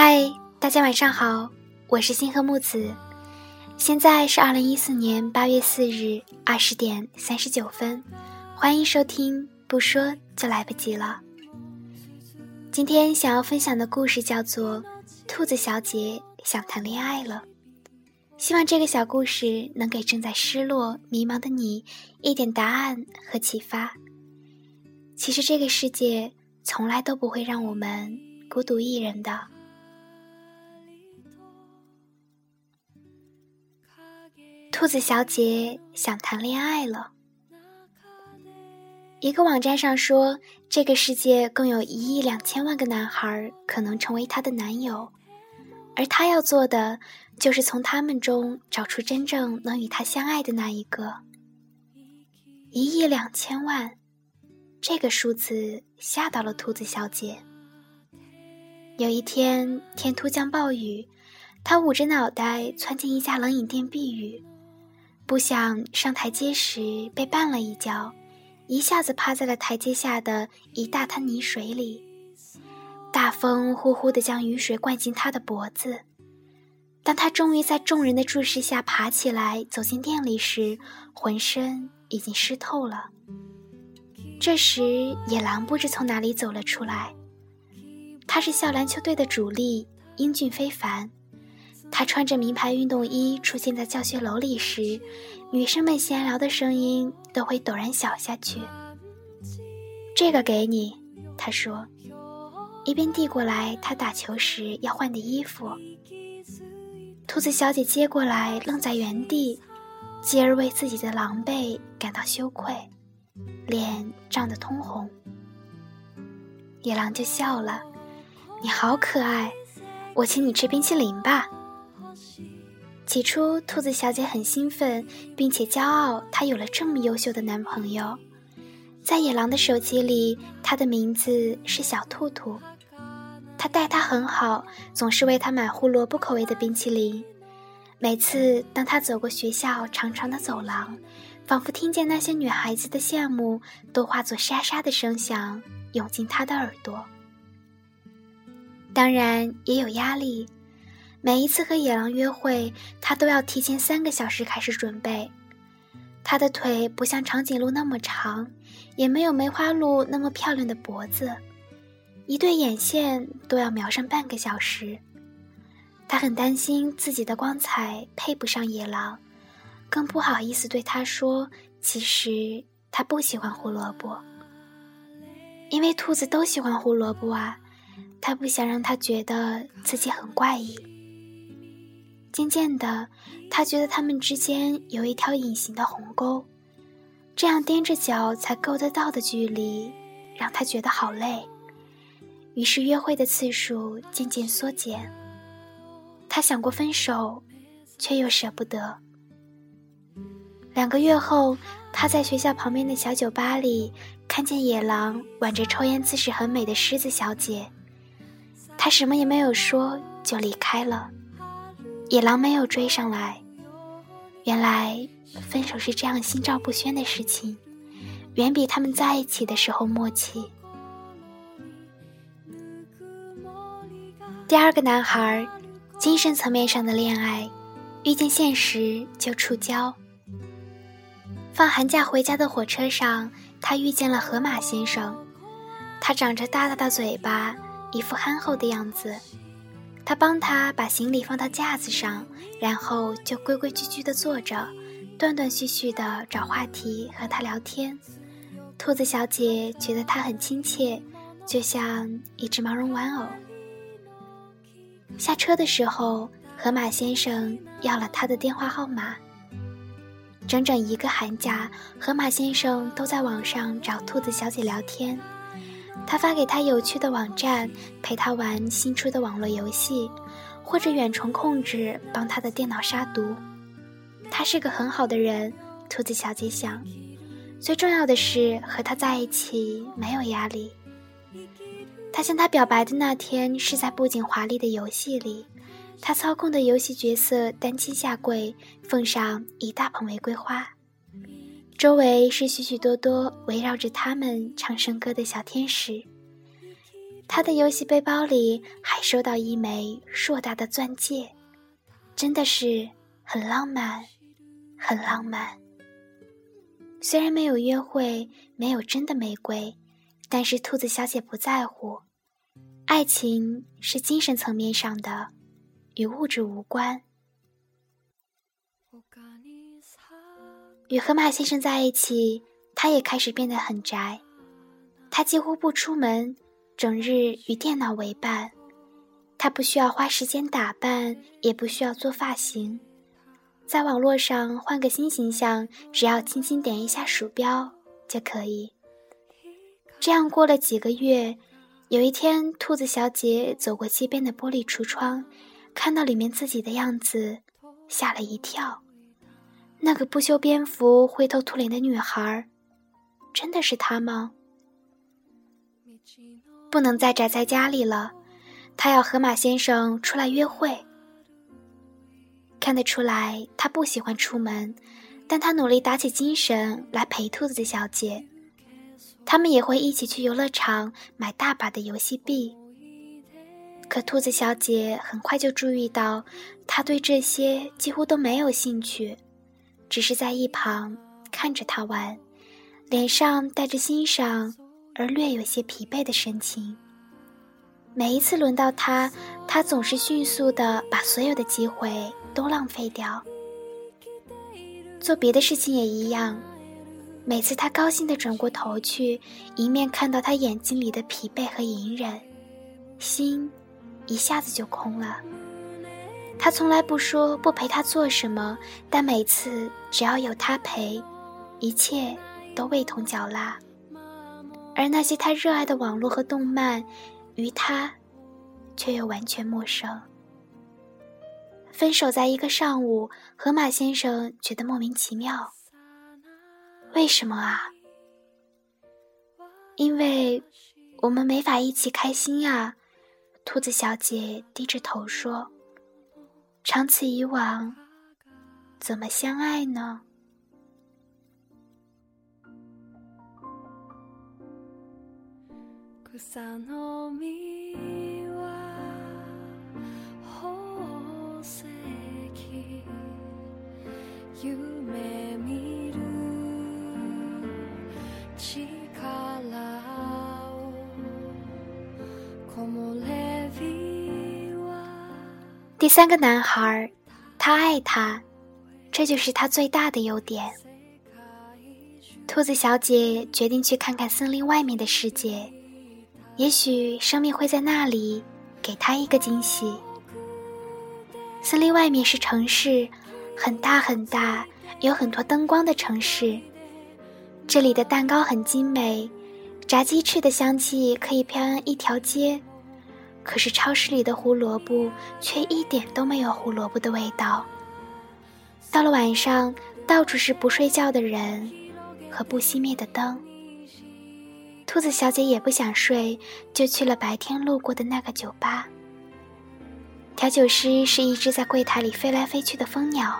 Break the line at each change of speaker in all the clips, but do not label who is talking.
嗨，大家晚上好，我是星河木子，现在是二零一四年八月四日二十点三十九分，欢迎收听，不说就来不及了。今天想要分享的故事叫做《兔子小姐想谈恋爱了》，希望这个小故事能给正在失落、迷茫的你一点答案和启发。其实这个世界从来都不会让我们孤独一人的。兔子小姐想谈恋爱了。一个网站上说，这个世界共有一亿两千万个男孩可能成为她的男友，而她要做的就是从他们中找出真正能与她相爱的那一个。一亿两千万，这个数字吓到了兔子小姐。有一天，天突降暴雨，她捂着脑袋窜进一家冷饮店避雨。不想上台阶时被绊了一跤，一下子趴在了台阶下的一大滩泥水里。大风呼呼地将雨水灌进他的脖子。当他终于在众人的注视下爬起来走进店里时，浑身已经湿透了。这时，野狼不知从哪里走了出来。他是校篮球队的主力，英俊非凡。他穿着名牌运动衣出现在教学楼里时，女生们闲聊的声音都会陡然小下去。这个给你，他说，一边递过来他打球时要换的衣服。兔子小姐接过来，愣在原地，继而为自己的狼狈感到羞愧，脸涨得通红。野狼就笑了：“你好可爱，我请你吃冰淇淋吧。”起初，兔子小姐很兴奋，并且骄傲，她有了这么优秀的男朋友。在野狼的手机里，他的名字是小兔兔。他待她很好，总是为她买胡萝卜口味的冰淇淋。每次当他走过学校长长的走廊，仿佛听见那些女孩子的羡慕都化作沙沙的声响涌进他的耳朵。当然，也有压力。每一次和野狼约会，他都要提前三个小时开始准备。他的腿不像长颈鹿那么长，也没有梅花鹿那么漂亮的脖子，一对眼线都要描上半个小时。他很担心自己的光彩配不上野狼，更不好意思对他说：“其实他不喜欢胡萝卜，因为兔子都喜欢胡萝卜啊。”他不想让他觉得自己很怪异。渐渐的，他觉得他们之间有一条隐形的鸿沟，这样踮着脚才够得到的距离，让他觉得好累。于是，约会的次数渐渐缩减。他想过分手，却又舍不得。两个月后，他在学校旁边的小酒吧里看见野狼挽着抽烟姿势很美的狮子小姐，他什么也没有说，就离开了。野狼没有追上来。原来，分手是这样心照不宣的事情，远比他们在一起的时候默契。第二个男孩，精神层面上的恋爱，遇见现实就触礁。放寒假回家的火车上，他遇见了河马先生，他长着大大的嘴巴，一副憨厚的样子。他帮他把行李放到架子上，然后就规规矩矩地坐着，断断续续地找话题和他聊天。兔子小姐觉得他很亲切，就像一只毛绒玩偶。下车的时候，河马先生要了他的电话号码。整整一个寒假，河马先生都在网上找兔子小姐聊天。他发给他有趣的网站，陪他玩新出的网络游戏，或者远程控制帮他的电脑杀毒。他是个很好的人，兔子小姐想。最重要的是和他在一起没有压力。他向他表白的那天是在布景华丽的游戏里，他操控的游戏角色单膝下跪，奉上一大捧玫瑰花。周围是许许多多围绕着他们唱圣歌的小天使。他的游戏背包里还收到一枚硕大的钻戒，真的是很浪漫，很浪漫。虽然没有约会，没有真的玫瑰，但是兔子小姐不在乎。爱情是精神层面上的，与物质无关。与河马先生在一起，他也开始变得很宅。他几乎不出门，整日与电脑为伴。他不需要花时间打扮，也不需要做发型。在网络上换个新形象，只要轻轻点一下鼠标就可以。这样过了几个月，有一天，兔子小姐走过街边的玻璃橱窗，看到里面自己的样子，吓了一跳。那个不修边幅、灰头土脸的女孩，真的是她吗？不能再宅在家里了，她要和马先生出来约会。看得出来，他不喜欢出门，但他努力打起精神来陪兔子小姐。他们也会一起去游乐场买大把的游戏币。可兔子小姐很快就注意到，她对这些几乎都没有兴趣，只是在一旁看着他玩，脸上带着欣赏而略有些疲惫的神情。每一次轮到他，他总是迅速的把所有的机会。都浪费掉。做别的事情也一样，每次他高兴的转过头去，一面看到他眼睛里的疲惫和隐忍，心一下子就空了。他从来不说不陪他做什么，但每次只要有他陪，一切都味同嚼蜡。而那些他热爱的网络和动漫，于他却又完全陌生。分手在一个上午，河马先生觉得莫名其妙。为什么啊？因为我们没法一起开心呀。兔子小姐低着头说：“长此以往，怎么相爱呢？”第三个男孩，他爱他，这就是他最大的优点。兔子小姐决定去看看森林外面的世界，也许生命会在那里给他一个惊喜。森林外面是城市，很大很大，有很多灯光的城市。这里的蛋糕很精美，炸鸡翅的香气可以飘扬一条街。可是超市里的胡萝卜却一点都没有胡萝卜的味道。到了晚上，到处是不睡觉的人和不熄灭的灯。兔子小姐也不想睡，就去了白天路过的那个酒吧。调酒师是一只在柜台里飞来飞去的蜂鸟，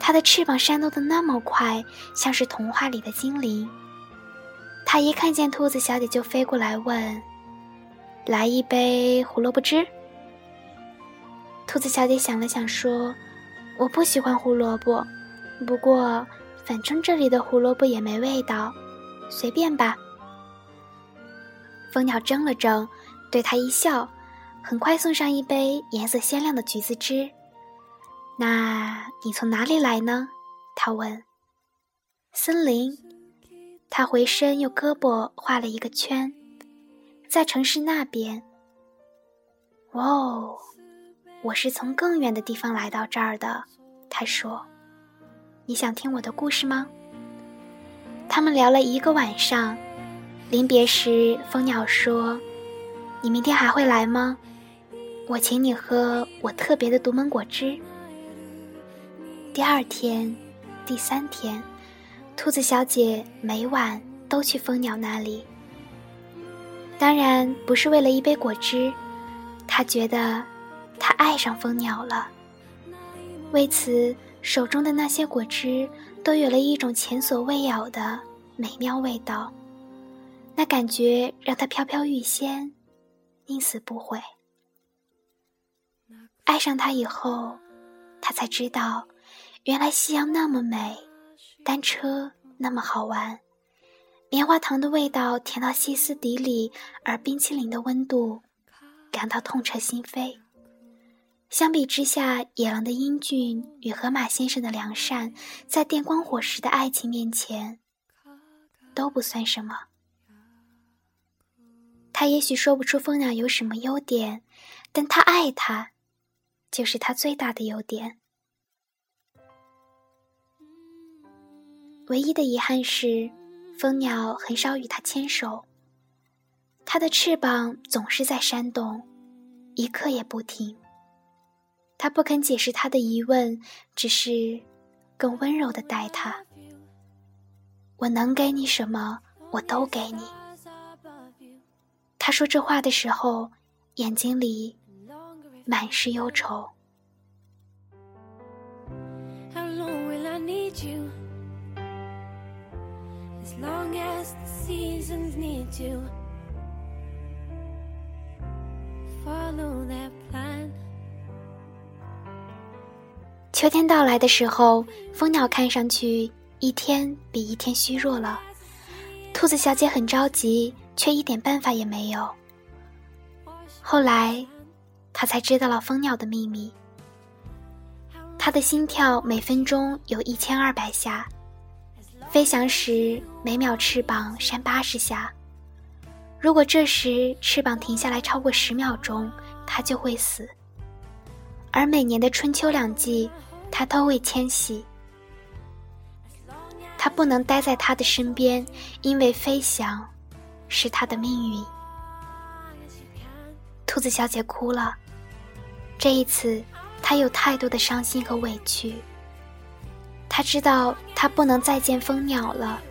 它的翅膀扇动的那么快，像是童话里的精灵。它一看见兔子小姐就飞过来问。来一杯胡萝卜汁。兔子小姐想了想，说：“我不喜欢胡萝卜，不过反正这里的胡萝卜也没味道，随便吧。”蜂鸟怔了怔，对他一笑，很快送上一杯颜色鲜亮的橘子汁。“那你从哪里来呢？”他问。“森林。”他回身用胳膊画了一个圈。在城市那边。哇哦，我是从更远的地方来到这儿的。他说：“你想听我的故事吗？”他们聊了一个晚上，临别时，蜂鸟说：“你明天还会来吗？我请你喝我特别的独门果汁。”第二天，第三天，兔子小姐每晚都去蜂鸟那里。当然不是为了一杯果汁，他觉得他爱上蜂鸟了。为此，手中的那些果汁都有了一种前所未有的美妙味道，那感觉让他飘飘欲仙，宁死不悔。爱上他以后，他才知道，原来夕阳那么美，单车那么好玩，棉花糖的味道甜到歇斯底里，而冰淇淋的温度感到痛彻心扉。相比之下，野狼的英俊与河马先生的良善，在电光火石的爱情面前，都不算什么。他也许说不出蜂鸟有什么优点，但他爱他。就是他最大的优点。唯一的遗憾是，蜂鸟很少与他牵手。它的翅膀总是在扇动，一刻也不停。他不肯解释他的疑问，只是更温柔的待他。我能给你什么，我都给你。他说这话的时候，眼睛里。满是忧愁。As long as seasons need to 秋天到来的时候，蜂鸟看上去一天比一天虚弱了。兔子小姐很着急，却一点办法也没有。后来。他才知道了蜂鸟的秘密。他的心跳每分钟有一千二百下，飞翔时每秒翅膀扇八十下。如果这时翅膀停下来超过十秒钟，它就会死。而每年的春秋两季，他都会迁徙。他不能待在他的身边，因为飞翔是他的命运。兔子小姐哭了。这一次，他有太多的伤心和委屈。他知道他不能再见蜂鸟了，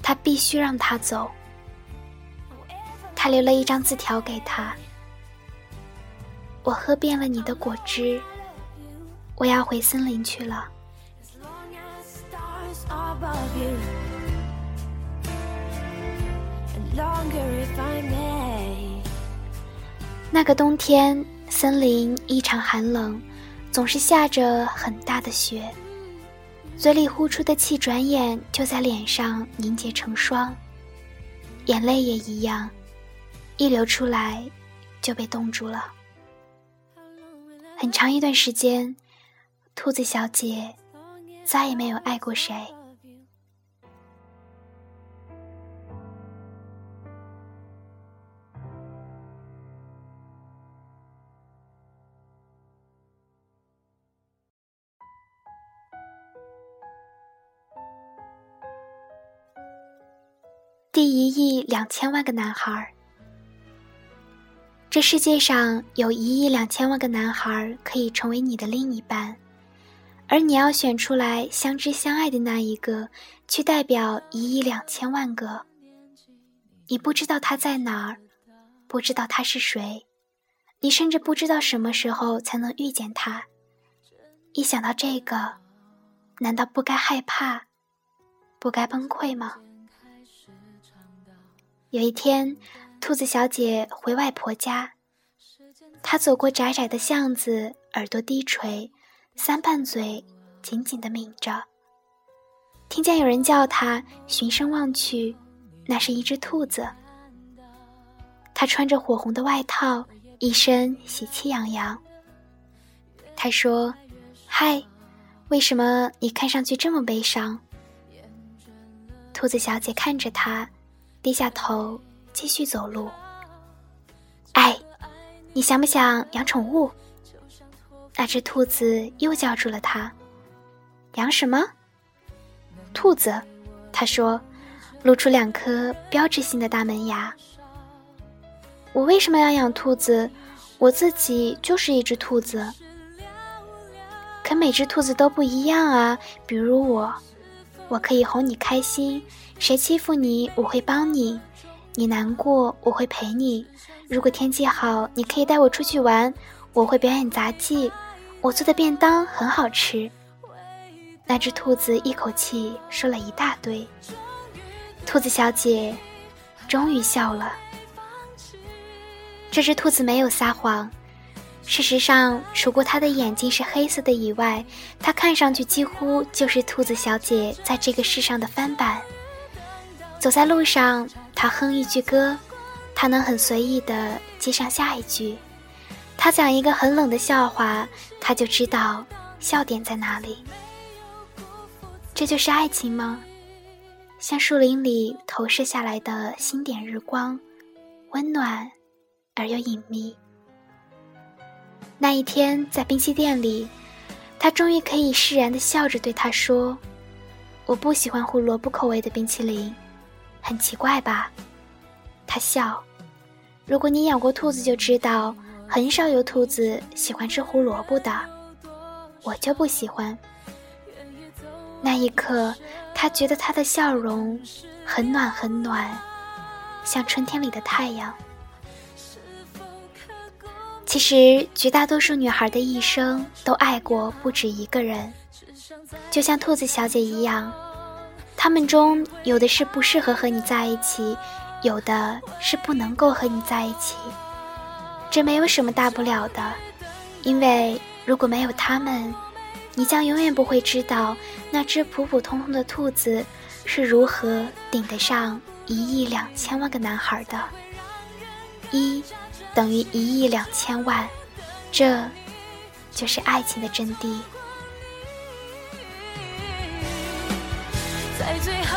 他必须让他走。他留了一张字条给他：“我喝遍了你的果汁，我要回森林去了。”那个冬天。森林异常寒冷，总是下着很大的雪。嘴里呼出的气，转眼就在脸上凝结成霜。眼泪也一样，一流出来就被冻住了。很长一段时间，兔子小姐再也没有爱过谁。第一亿两千万个男孩，这世界上有一亿两千万个男孩可以成为你的另一半，而你要选出来相知相爱的那一个，去代表一亿两千万个。你不知道他在哪儿，不知道他是谁，你甚至不知道什么时候才能遇见他。一想到这个，难道不该害怕，不该崩溃吗？有一天，兔子小姐回外婆家，她走过窄窄的巷子，耳朵低垂，三瓣嘴紧紧的抿着。听见有人叫她，循声望去，那是一只兔子。她穿着火红的外套，一身喜气洋洋。她说：“嗨，为什么你看上去这么悲伤？”兔子小姐看着她。低下头，继续走路。哎，你想不想养宠物？那只兔子又叫住了他。养什么？兔子。他说，露出两颗标志性的大门牙。我为什么要养兔子？我自己就是一只兔子。可每只兔子都不一样啊。比如我，我可以哄你开心。谁欺负你，我会帮你；你难过，我会陪你。如果天气好，你可以带我出去玩，我会表演杂技。我做的便当很好吃。那只兔子一口气说了一大堆。兔子小姐终于笑了。这只兔子没有撒谎。事实上，除过他的眼睛是黑色的以外，他看上去几乎就是兔子小姐在这个世上的翻版。走在路上，他哼一句歌，他能很随意地接上下一句。他讲一个很冷的笑话，他就知道笑点在哪里。这就是爱情吗？像树林里投射下来的星点日光，温暖而又隐秘。那一天在冰淇店里，他终于可以释然的笑着对他说：“我不喜欢胡萝卜口味的冰淇淋，很奇怪吧？”他笑。如果你养过兔子，就知道。很少有兔子喜欢吃胡萝卜的，我就不喜欢。那一刻，他觉得他的笑容很暖很暖，像春天里的太阳。其实，绝大多数女孩的一生都爱过不止一个人，就像兔子小姐一样，他们中有的是不适合和你在一起，有的是不能够和你在一起。这没有什么大不了的，因为如果没有他们，你将永远不会知道那只普普通通的兔子是如何顶得上一亿两千万个男孩的。一等于一亿两千万，这就是爱情的真谛。在最后